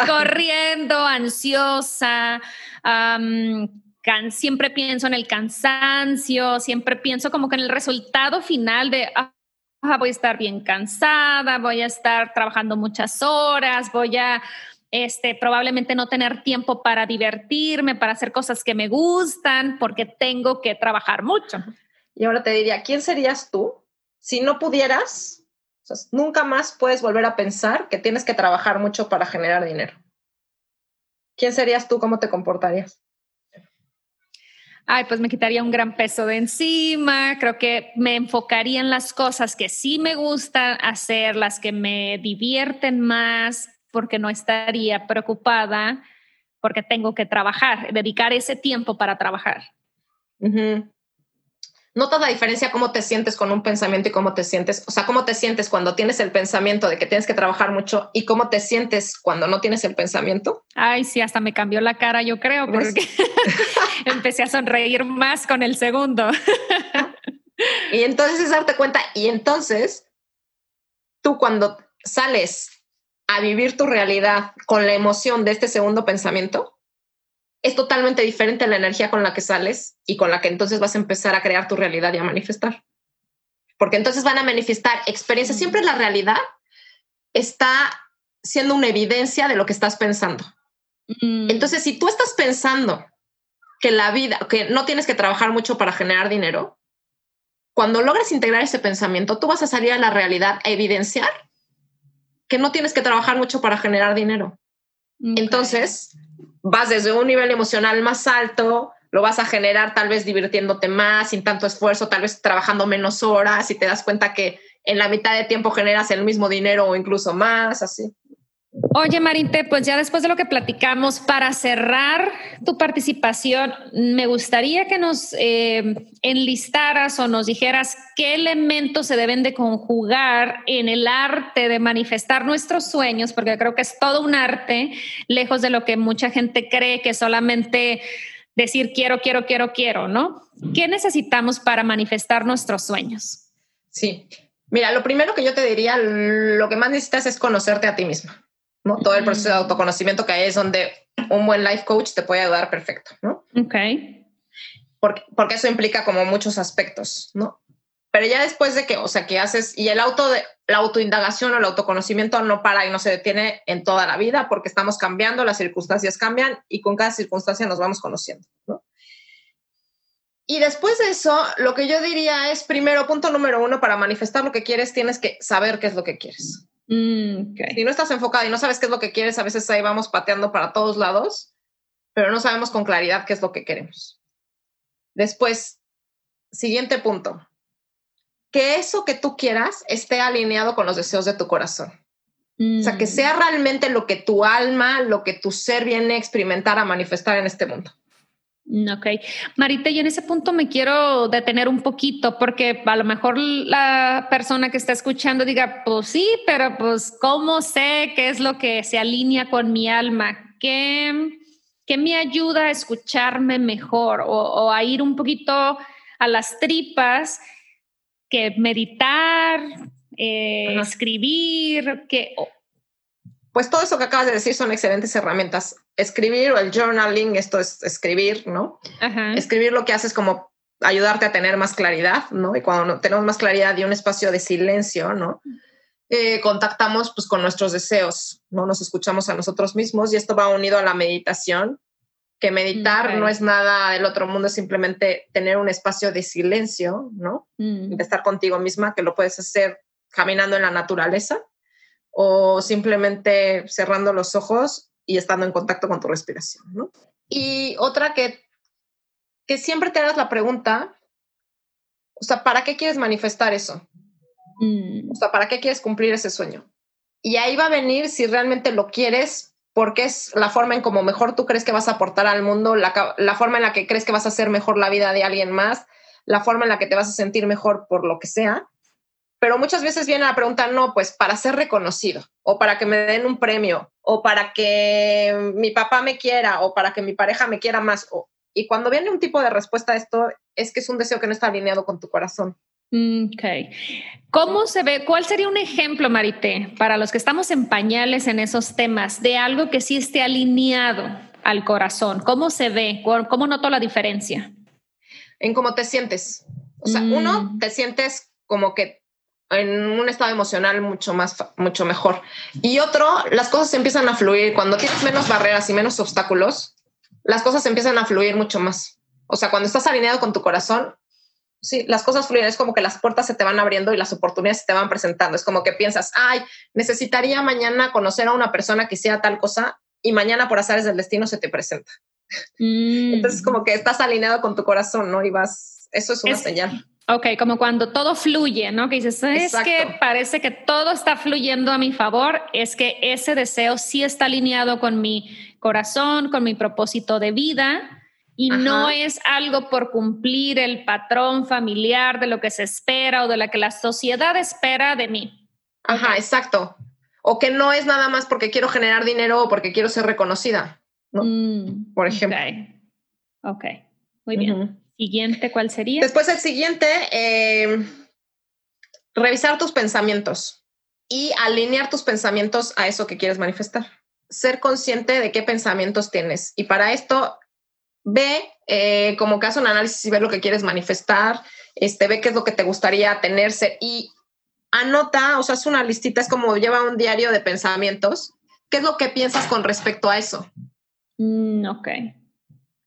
corriendo, ansiosa, can- siempre pienso en el cansancio, siempre pienso como que en el resultado final de, ah, voy a estar bien cansada, voy a estar trabajando muchas horas, voy a este, probablemente no tener tiempo para divertirme, para hacer cosas que me gustan, porque tengo que trabajar mucho. Y ahora te diría, ¿quién serías tú si no pudieras? O sea, nunca más puedes volver a pensar que tienes que trabajar mucho para generar dinero. ¿Quién serías tú? ¿Cómo te comportarías? Ay, pues me quitaría un gran peso de encima. Creo que me enfocaría en las cosas que sí me gustan hacer, las que me divierten más, porque no estaría preocupada porque tengo que trabajar, dedicar ese tiempo para trabajar. ¿Notas la diferencia cómo te sientes con un pensamiento y cómo te sientes? O sea, cómo te sientes cuando tienes el pensamiento de que tienes que trabajar mucho y cómo te sientes cuando no tienes el pensamiento. Ay, sí, hasta me cambió la cara, yo creo, porque [laughs] empecé a sonreír más con el segundo. [laughs] Y entonces es darte cuenta y entonces tú cuando sales a vivir tu realidad con la emoción de este segundo pensamiento, es totalmente diferente la energía con la que sales y con la que entonces vas a empezar a crear tu realidad y a manifestar. Porque entonces van a manifestar experiencias. Siempre la realidad está siendo una evidencia de lo que estás pensando. Mm, Entonces, si tú estás pensando que la vida, que no tienes que trabajar mucho para generar dinero, cuando logres integrar ese pensamiento, tú vas a salir a la realidad a evidenciar que no tienes que trabajar mucho para generar dinero. Entonces, vas desde un nivel emocional más alto, lo vas a generar tal vez divirtiéndote más, sin tanto esfuerzo, tal vez trabajando menos horas y te das cuenta que en la mitad de tiempo generas el mismo dinero o incluso más, así. Oye, Marinte, pues ya después de lo que platicamos, para cerrar tu participación, me gustaría que nos eh, enlistaras o nos dijeras qué elementos se deben de conjugar en el arte de manifestar nuestros sueños, porque creo que es todo un arte, lejos de lo que mucha gente cree que solamente decir quiero, quiero, quiero, quiero, ¿no? ¿Qué necesitamos para manifestar nuestros sueños? Sí. Mira, lo primero que yo te diría, lo que más necesitas es conocerte a ti misma, ¿no? Todo el proceso de autoconocimiento que es donde un buen life coach te puede ayudar perfecto, ¿no? Ok. Porque, porque eso implica como muchos aspectos, ¿no? Pero ya después de que, o sea, que haces, y el auto de, la autoindagación o el autoconocimiento no para y no se detiene en toda la vida porque estamos cambiando, las circunstancias cambian y con cada circunstancia nos vamos conociendo, ¿no? Y después de eso, lo que yo diría es, primero, punto número uno, para manifestar lo que quieres, tienes que saber qué es lo que quieres. Mm. Si no estás enfocada y no sabes qué es lo que quieres, a veces ahí vamos pateando para todos lados, pero no sabemos con claridad qué es lo que queremos. Después, siguiente punto, que eso que tú quieras esté alineado con los deseos de tu corazón. O sea, que Mm. sea realmente lo que tu alma, lo que tu ser viene a experimentar, a manifestar en este mundo. Mm, Ok. Marita, yo en ese punto me quiero detener un poquito porque a lo mejor la persona que está escuchando diga, pues sí, pero pues ¿cómo sé qué es lo que se alinea con mi alma? ¿Qué, qué me ayuda a escucharme mejor o, o a ir un poquito a las tripas que meditar, eh, escribir, que... o- pues todo eso que acabas de decir son excelentes herramientas. Escribir o el journaling, esto es escribir, ¿no? Escribir lo que haces como ayudarte a tener más claridad, ¿no? Y cuando tenemos más claridad y un espacio de silencio, ¿no? Eh, contactamos pues con nuestros deseos, ¿no? Nos escuchamos a nosotros mismos y esto va unido a la meditación, que meditar no es nada del otro mundo, es simplemente tener un espacio de silencio, ¿no? Mm. De estar contigo misma, que lo puedes hacer caminando en la naturaleza o simplemente cerrando los ojos y estando en contacto con tu respiración, ¿no? Y otra que, que siempre te hagas la pregunta, o sea, ¿para qué quieres manifestar eso? Mm. O sea, ¿para qué quieres cumplir ese sueño? Y ahí va a venir si realmente lo quieres, porque es la forma en como mejor tú crees que vas a aportar al mundo, la, la forma en la que crees que vas a hacer mejor la vida de alguien más, la forma en la que te vas a sentir mejor por lo que sea. Pero muchas veces viene la pregunta, no, pues para ser reconocido, o para que me den un premio, o para que mi papá me quiera, o para que mi pareja me quiera más. y cuando viene un tipo de respuesta a esto, es que es un deseo que no está alineado con tu corazón. Ok. ¿Cómo se ve? ¿Cuál sería un ejemplo, Marité, para los que estamos en pañales en esos temas, de algo que sí esté alineado al corazón? ¿Cómo se ve? ¿Cómo noto la diferencia? En cómo te sientes. O sea, uno, mm. te sientes como que en un estado emocional mucho más, mucho mejor. Y otro, las cosas empiezan a fluir. Cuando tienes menos barreras y menos obstáculos, las cosas empiezan a fluir mucho más. O sea, cuando estás alineado con tu corazón, sí, las cosas fluyen, es como que las puertas se te van abriendo y las oportunidades se te van presentando. Es como que piensas, ay, necesitaría mañana conocer a una persona que sea tal cosa y mañana por azares del destino se te presenta. Mm. Entonces, como que estás alineado con tu corazón, ¿no? Y vas, eso es una señal. Ok, como cuando todo fluye, ¿no? Que dices, es que parece que todo está fluyendo a mi favor, es que ese deseo sí está alineado con mi corazón, con mi propósito de vida y no es algo por cumplir el patrón familiar de lo que se espera o de lo que la sociedad espera de mí. Ajá, exacto. O que no es nada más porque quiero generar dinero o porque quiero ser reconocida, ¿no? Mm, por ejemplo. Ok, muy bien. Siguiente, ¿cuál sería? Después el siguiente, eh, revisar tus pensamientos y alinear tus pensamientos a eso que quieres manifestar. Ser consciente de qué pensamientos tienes. Y para esto ve eh, como que hace un análisis y ve lo que quieres manifestar, este, ve qué es lo que te gustaría tenerse y anota, o sea, es una listita, es como lleva un diario de pensamientos. ¿Qué es lo que piensas con respecto a eso? Mm, ok.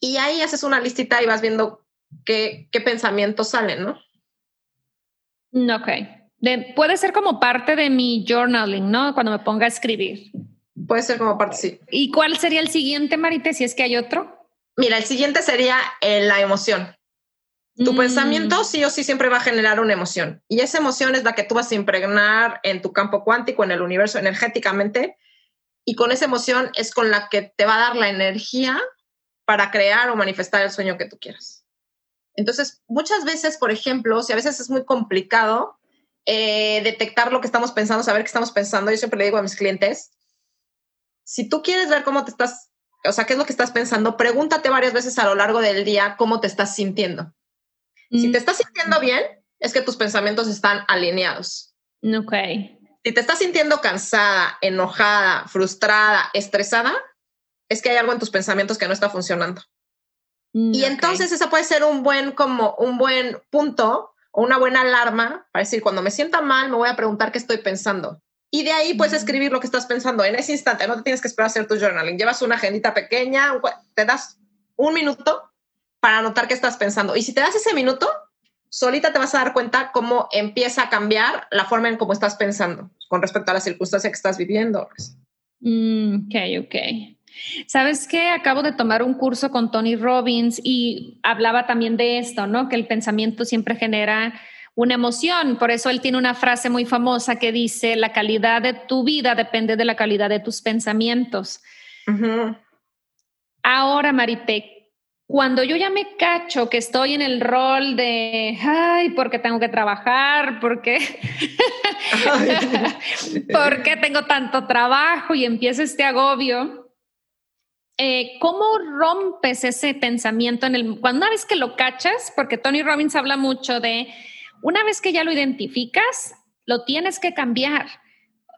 Y ahí haces una listita y vas viendo qué, qué pensamientos salen, ¿no? Ok. puede ser como parte de mi journaling, ¿no? Cuando me ponga a escribir. Puede ser como parte, sí. ¿Y cuál sería el siguiente, Marite, si es que hay otro? Mira, el siguiente sería eh, la emoción. Tu mm. pensamiento sí o sí siempre va a generar una emoción y esa emoción es la que tú vas a impregnar en tu campo cuántico, en el universo energéticamente y con esa emoción es con la que te va a dar la energía para crear o manifestar el sueño que tú quieras. Entonces, muchas veces, por ejemplo, si a veces es muy complicado eh, detectar lo que estamos pensando, saber qué estamos pensando, yo siempre le digo a mis clientes, si tú quieres ver cómo te estás o sea, qué es lo que estás pensando, pregúntate varias veces a lo largo del día cómo te estás sintiendo. Si te mm. estás sintiendo bien, es que tus pensamientos están alineados. Ok. Si te estás sintiendo cansada, enojada, frustrada, estresada, es que hay algo en tus pensamientos que no está funcionando. Mm, y entonces ese puede ser un buen como un buen punto o una buena alarma para decir cuando me sienta mal me voy a preguntar qué estoy pensando y de ahí puedes escribir lo que estás pensando en ese instante. No te tienes que esperar a hacer tu journaling. Llevas una agendita pequeña, te das un minuto para anotar qué estás pensando. Y si te das ese minuto, solita te vas a dar cuenta cómo empieza a cambiar la forma en cómo estás pensando con respecto a la circunstancia que estás viviendo. Mm, ok, ok. Sabes que acabo de tomar un curso con Tony Robbins y hablaba también de esto, ¿no? Que el pensamiento siempre genera una emoción. Por eso él tiene una frase muy famosa que dice, la calidad de tu vida depende de la calidad de tus pensamientos. Ahora, Marite, cuando yo ya me cacho que estoy en el rol de, ay, porque tengo que trabajar, porque, [laughs] [laughs] porque tengo tanto trabajo y empieza este agobio, eh, ¿cómo rompes ese pensamiento en el, cuando una vez que lo cachas? Porque Tony Robbins habla mucho de una vez que ya lo identificas, lo tienes que cambiar.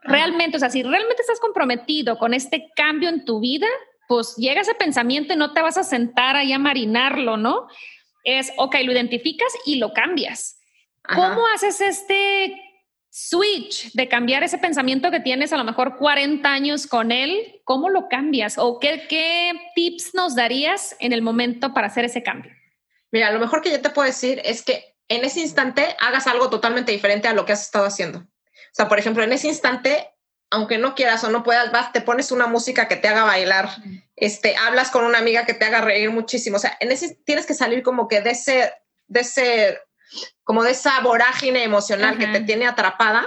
realmente, o sea, si realmente estás comprometido con este cambio en tu vida, pues llega ese pensamiento y no te vas a sentar ahí a marinarlo, ¿no? Es, ok, lo identificas y lo cambias. ¿Cómo haces este switch de cambiar ese pensamiento que tienes a lo mejor 40 años con él? ¿Cómo lo cambias? ¿O qué, tips nos darías en el momento para hacer ese cambio? Mira, lo mejor que yo te puedo decir es que en ese instante hagas algo totalmente diferente a lo que has estado haciendo. O sea, por ejemplo, en ese instante aunque no quieras o no puedas, vas, te pones una música que te haga bailar, este, hablas con una amiga que te haga reír muchísimo. O sea, en ese tienes que salir como que de ese, de ese, como de esa vorágine emocional que te tiene atrapada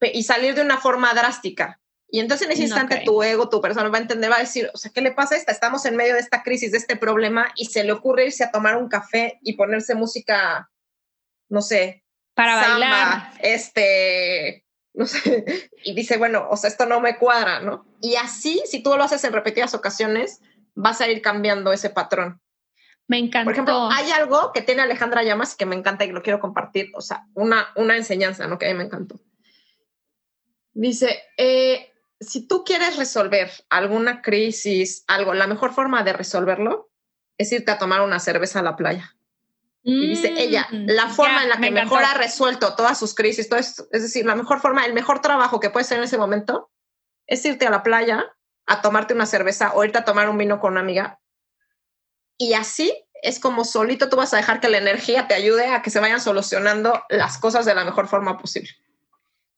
y salir de una forma drástica. Y entonces en ese instante tu ego, tu persona va a entender, va a decir, o sea, ¿qué le pasa a esta? Estamos en medio de esta crisis, de este problema, y se le ocurre irse a tomar un café y ponerse música, no sé. Para bailar. Este, no sé, y dice, bueno, o sea, esto no me cuadra, ¿no? Y así, si tú lo haces en repetidas ocasiones, vas a ir cambiando ese patrón. Me encanta. Por ejemplo, hay algo que tiene Alejandra Llamas que me encanta y lo quiero compartir, o sea, una, una enseñanza, ¿no? Que a mí me encantó. Dice, eh, si tú quieres resolver alguna crisis, algo, la mejor forma de resolverlo es irte a tomar una cerveza a la playa. Y dice ella, mm, la forma en la que mejor ha resuelto todas sus crisis, todo esto, es decir, la mejor forma, el mejor trabajo que puedes hacer en ese momento es irte a la playa a tomarte una cerveza o irte a tomar un vino con una amiga. Y así es como solito tú vas a dejar que la energía te ayude a que se vayan solucionando las cosas de la mejor forma posible.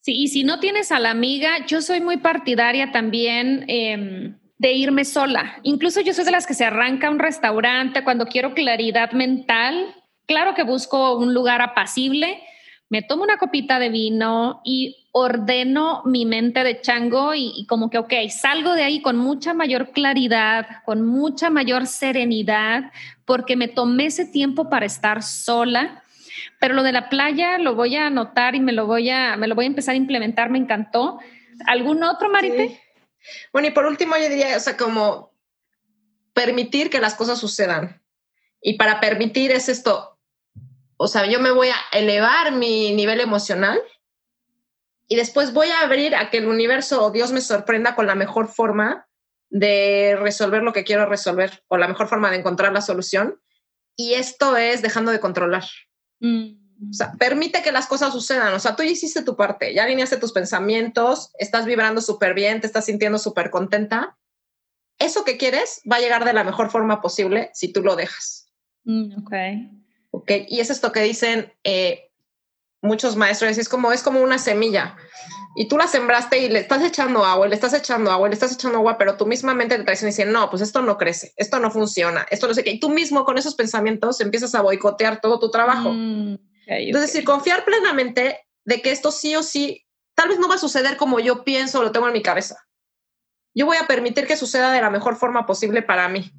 Sí, y si no tienes a la amiga, yo soy muy partidaria también. Em, de irme sola. Incluso yo soy de las que se arranca a un restaurante cuando quiero claridad mental Claro que busco un lugar apacible, me tomo una copita de vino y ordeno mi mente de chango y, como que, ok, salgo de ahí con mucha mayor claridad, con mucha mayor serenidad, porque me tomé ese tiempo para estar sola. Pero lo de la playa lo voy a anotar y me lo voy a, me lo voy a empezar a implementar, me encantó. ¿Algún otro, Marite? Bueno, y por último yo diría, o sea, como permitir que las cosas sucedan. Y para permitir es esto, o sea, yo me voy a elevar mi nivel emocional y después voy a abrir a que el universo o Dios me sorprenda con la mejor forma de resolver lo que quiero resolver o la mejor forma de encontrar la solución. Y esto es dejando de controlar. Mm. O sea, permite que las cosas sucedan. O sea, tú ya hiciste tu parte, ya alineaste tus pensamientos, estás vibrando súper bien, te estás sintiendo súper contenta. Eso que quieres va a llegar de la mejor forma posible si tú lo dejas. Mm, ok. Y es esto que dicen eh, muchos maestros, es como, es como una semilla. Y tú la sembraste y le estás echando agua, le estás echando agua, le estás echando agua, pero tú misma mente te traiciona y dice, no, pues esto no crece, esto no funciona, esto no sé qué. Y tú mismo con esos pensamientos empiezas a boicotear todo tu trabajo. Mm, Entonces, decir, confiar plenamente de que esto sí o sí, tal vez no va a suceder como yo pienso o lo tengo en mi cabeza. Yo voy a permitir que suceda de la mejor forma posible para mí.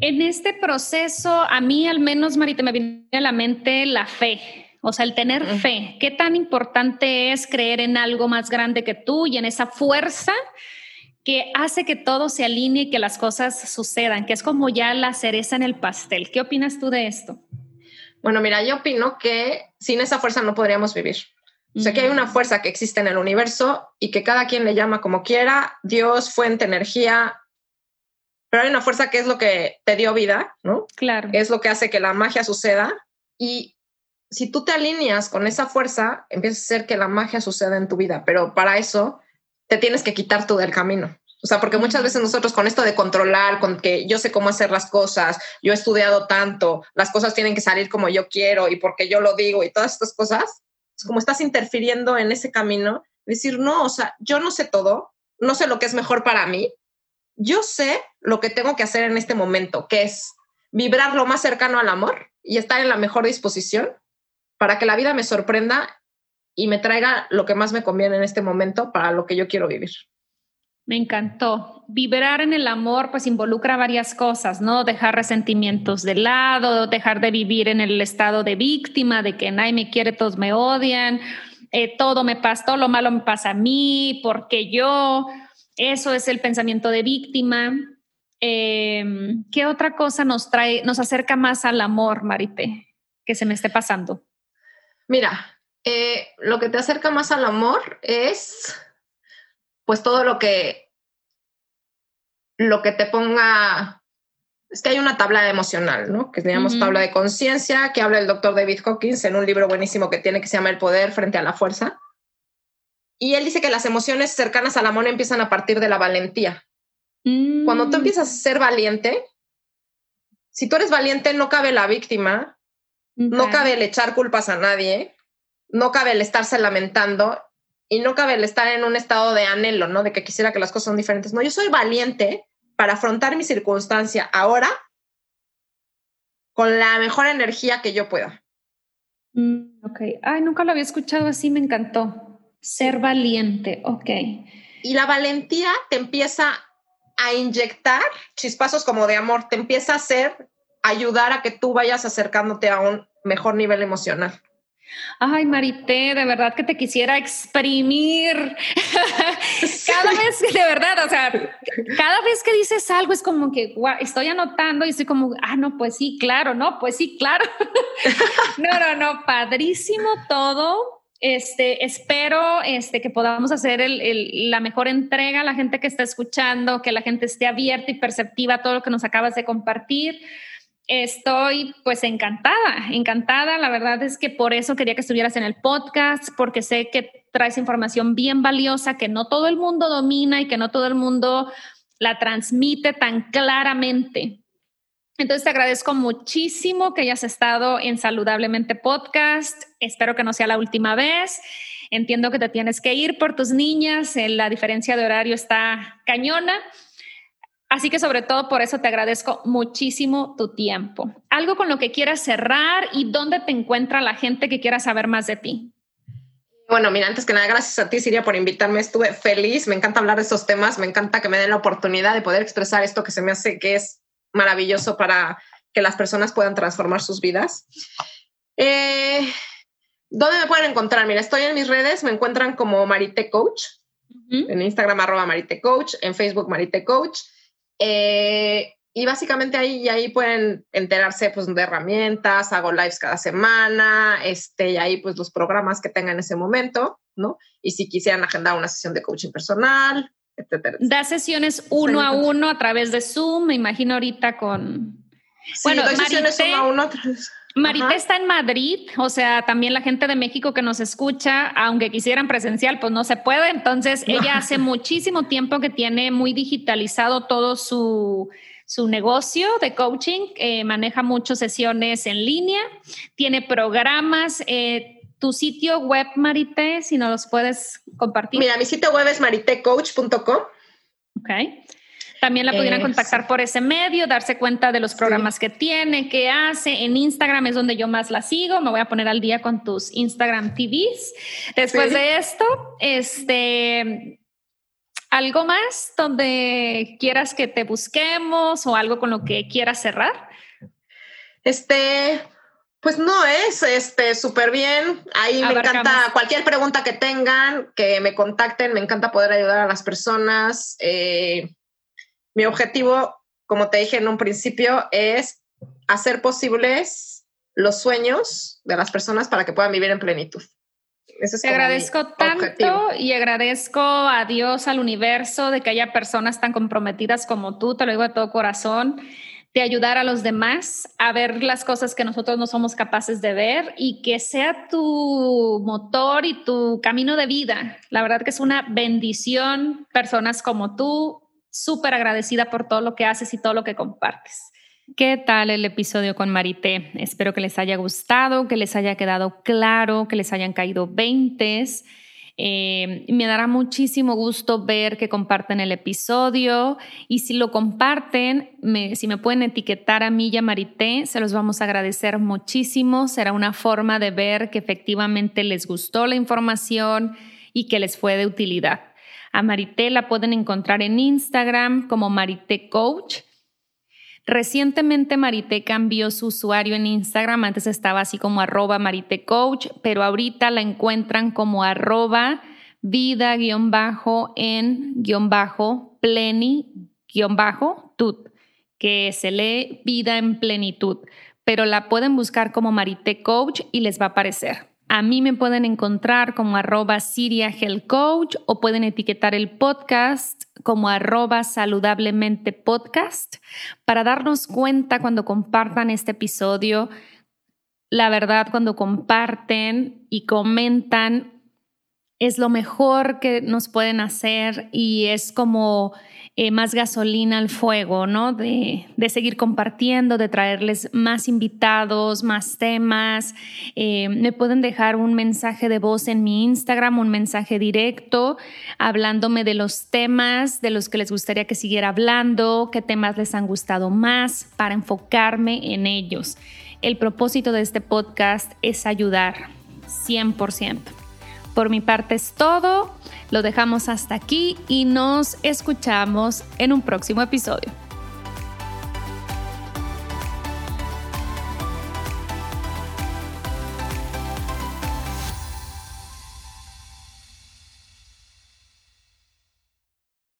En este proceso, a mí al menos, Marita, me viene a la mente la fe, o sea, el tener fe. ¿Qué tan importante es creer en algo más grande que tú y en esa fuerza que hace que todo se alinee y que las cosas sucedan, que es como ya la cereza en el pastel? ¿Qué opinas tú de esto? Bueno, mira, yo opino que sin esa fuerza no podríamos vivir. O sea, que hay una fuerza que existe en el universo y que cada quien le llama como quiera, Dios, fuente, energía, pero hay una fuerza que es lo que te dio vida, ¿no? Claro. Es lo que hace que la magia suceda. Y si tú te alineas con esa fuerza, empieza a hacer que la magia suceda en tu vida. Pero para eso te tienes que quitar tú del camino. O sea, porque muchas veces nosotros con esto de controlar, con que yo sé cómo hacer las cosas, yo he estudiado tanto, las cosas tienen que salir como yo quiero y porque yo lo digo y todas estas cosas, es como estás interfiriendo en ese camino. Decir, no, o sea, yo no sé todo, no sé lo que es mejor para mí, yo sé lo que tengo que hacer en este momento, que es vibrar lo más cercano al amor y estar en la mejor disposición para que la vida me sorprenda y me traiga lo que más me conviene en este momento para lo que yo quiero vivir. Me encantó. Vibrar en el amor pues involucra varias cosas, ¿no? Dejar resentimientos de lado, dejar de vivir en el estado de víctima, de que nadie me quiere, todos me odian, eh, todo me pasa, todo lo malo me pasa a mí, porque yo, eso es el pensamiento de víctima. Em, ¿Qué otra cosa nos trae, nos acerca más al amor, Marite, que se me esté pasando? Mira, Eh, lo que te acerca más al amor es pues todo lo que lo que te ponga es que hay una tabla emocional, ¿no? Que se llama tabla de conciencia, que habla el doctor David Hawkins en un libro buenísimo que tiene que se llama El poder frente a la fuerza. Y él dice que las emociones cercanas al amor empiezan a partir de la valentía. Cuando tú mm. empiezas a ser valiente, si tú eres valiente, no cabe la víctima, no cabe el echar culpas a nadie, no cabe el estarse lamentando y no cabe el estar en un estado de anhelo, ¿no? De que quisiera que las cosas son diferentes. No, yo soy valiente para afrontar mi circunstancia ahora con la mejor energía que yo pueda. Mm, ok. Ay, nunca lo había escuchado así, me encantó. Ser valiente, ok. Y la valentía te empieza a inyectar chispazos como de amor, te empieza a hacer ayudar a que tú vayas acercándote a un mejor nivel emocional. Ay, Marité, de verdad que te quisiera exprimir. [laughs] cada vez, de verdad, o sea, cada vez que dices algo es como que estoy anotando y estoy como, ah, no, pues sí, claro, no, pues sí, claro. [laughs] no, no, no, padrísimo todo. Este, espero este, que podamos hacer la mejor entrega a la gente que está escuchando, que la gente esté abierta y perceptiva a todo lo que nos acabas de compartir. Estoy pues encantada, encantada. La verdad es que por eso quería que estuvieras en el podcast, porque sé que traes información bien valiosa que no todo el mundo domina y que no todo el mundo la transmite tan claramente. Entonces te agradezco muchísimo que hayas estado en Saludablemente Podcast. Espero que no sea la última vez. Entiendo que te tienes que ir por tus niñas. Eh, la diferencia de horario está cañona. Así que sobre todo por eso te agradezco muchísimo tu tiempo. Algo con lo que quieras cerrar y dónde te encuentra la gente que quiera saber más de ti. Bueno, mira, antes que nada, gracias a ti, Siria, por invitarme. Estuve feliz. Me encanta hablar de estos temas. Me encanta que me den la oportunidad de poder expresar esto que se me hace que es maravilloso para que las personas puedan transformar sus vidas. Eh, ¿Dónde me pueden encontrar? Mira, estoy en mis redes, me encuentran como Marite Coach, en Instagram arroba Marite Coach, en Facebook Marite Coach. Eh, y básicamente ahí, ahí pueden enterarse pues, de herramientas, hago lives cada semana, este, y ahí pues los programas que tengan en ese momento, ¿no? Y si quisieran agendar una sesión de coaching personal, Da sesiones uno a uno a través de Zoom, me imagino ahorita con... bueno, sesiones uno a uno. Marita está en Madrid, o sea, también la gente de México que nos escucha, aunque quisieran presencial, pues no se puede. Entonces, ella hace muchísimo tiempo que tiene muy digitalizado todo su, su negocio de coaching, eh, maneja muchas sesiones en línea, tiene programas. Eh, tu sitio web, Marité, si nos los puedes compartir. Mira, mi sitio web es maritecoach.com. Ok. También la pudieran contactar por ese medio, darse cuenta de los programas que tiene, qué hace. En Instagram es donde yo más la sigo. Me voy a poner al día con tus Instagram TVs. Después de esto, este, algo más donde quieras que te busquemos o algo con lo que quieras cerrar. Este, pues no es este súper bien. Ahí me encanta cualquier pregunta que tengan, que me contacten. Me encanta poder ayudar a las personas. Eh, mi objetivo, como te dije en un principio, es hacer posibles los sueños de las personas para que puedan vivir en plenitud. te agradezco tanto y agradezco a Dios, al universo, de que haya personas tan comprometidas como tú, te lo digo de todo corazón de ayudar a los demás a ver las cosas que nosotros no somos capaces de ver y que sea tu motor y tu camino de vida. La verdad que es una bendición, personas como tú, súper agradecida por todo lo que haces y todo lo que compartes. ¿Qué tal el episodio con Marité? Espero que les haya gustado, que les haya quedado claro, que les hayan caído veintes. Eh, me dará muchísimo gusto ver que comparten el episodio y si lo comparten, si me pueden etiquetar a mí y a Marité, se los vamos a agradecer muchísimo. Será una forma de ver que efectivamente les gustó la información y que les fue de utilidad. A Marité la pueden encontrar en Instagram como Marité Coach Recientemente Marité cambió su usuario en Instagram, antes estaba así como arroba Marité Coach, pero ahorita la encuentran como arroba vida guion bajo en guion bajo pleni guion bajo tut, que se lee vida en plenitud, pero la pueden buscar como Marité Coach y les va a aparecer. A mí me pueden encontrar como arroba Siria Coach o pueden etiquetar el podcast como arroba saludablemente podcast para darnos cuenta cuando compartan este episodio. La verdad, cuando comparten y comentan, es lo mejor que nos pueden hacer y es como eh, más gasolina al fuego, ¿no? De, seguir compartiendo, de traerles más invitados, más temas. Eh, me pueden dejar un mensaje de voz en mi Instagram, un mensaje directo, hablándome de los temas de los que les gustaría que siguiera hablando, qué temas les han gustado más, para enfocarme en ellos. El propósito de este podcast es ayudar 100%. Por mi parte es todo. Lo dejamos hasta aquí y nos escuchamos en un próximo episodio.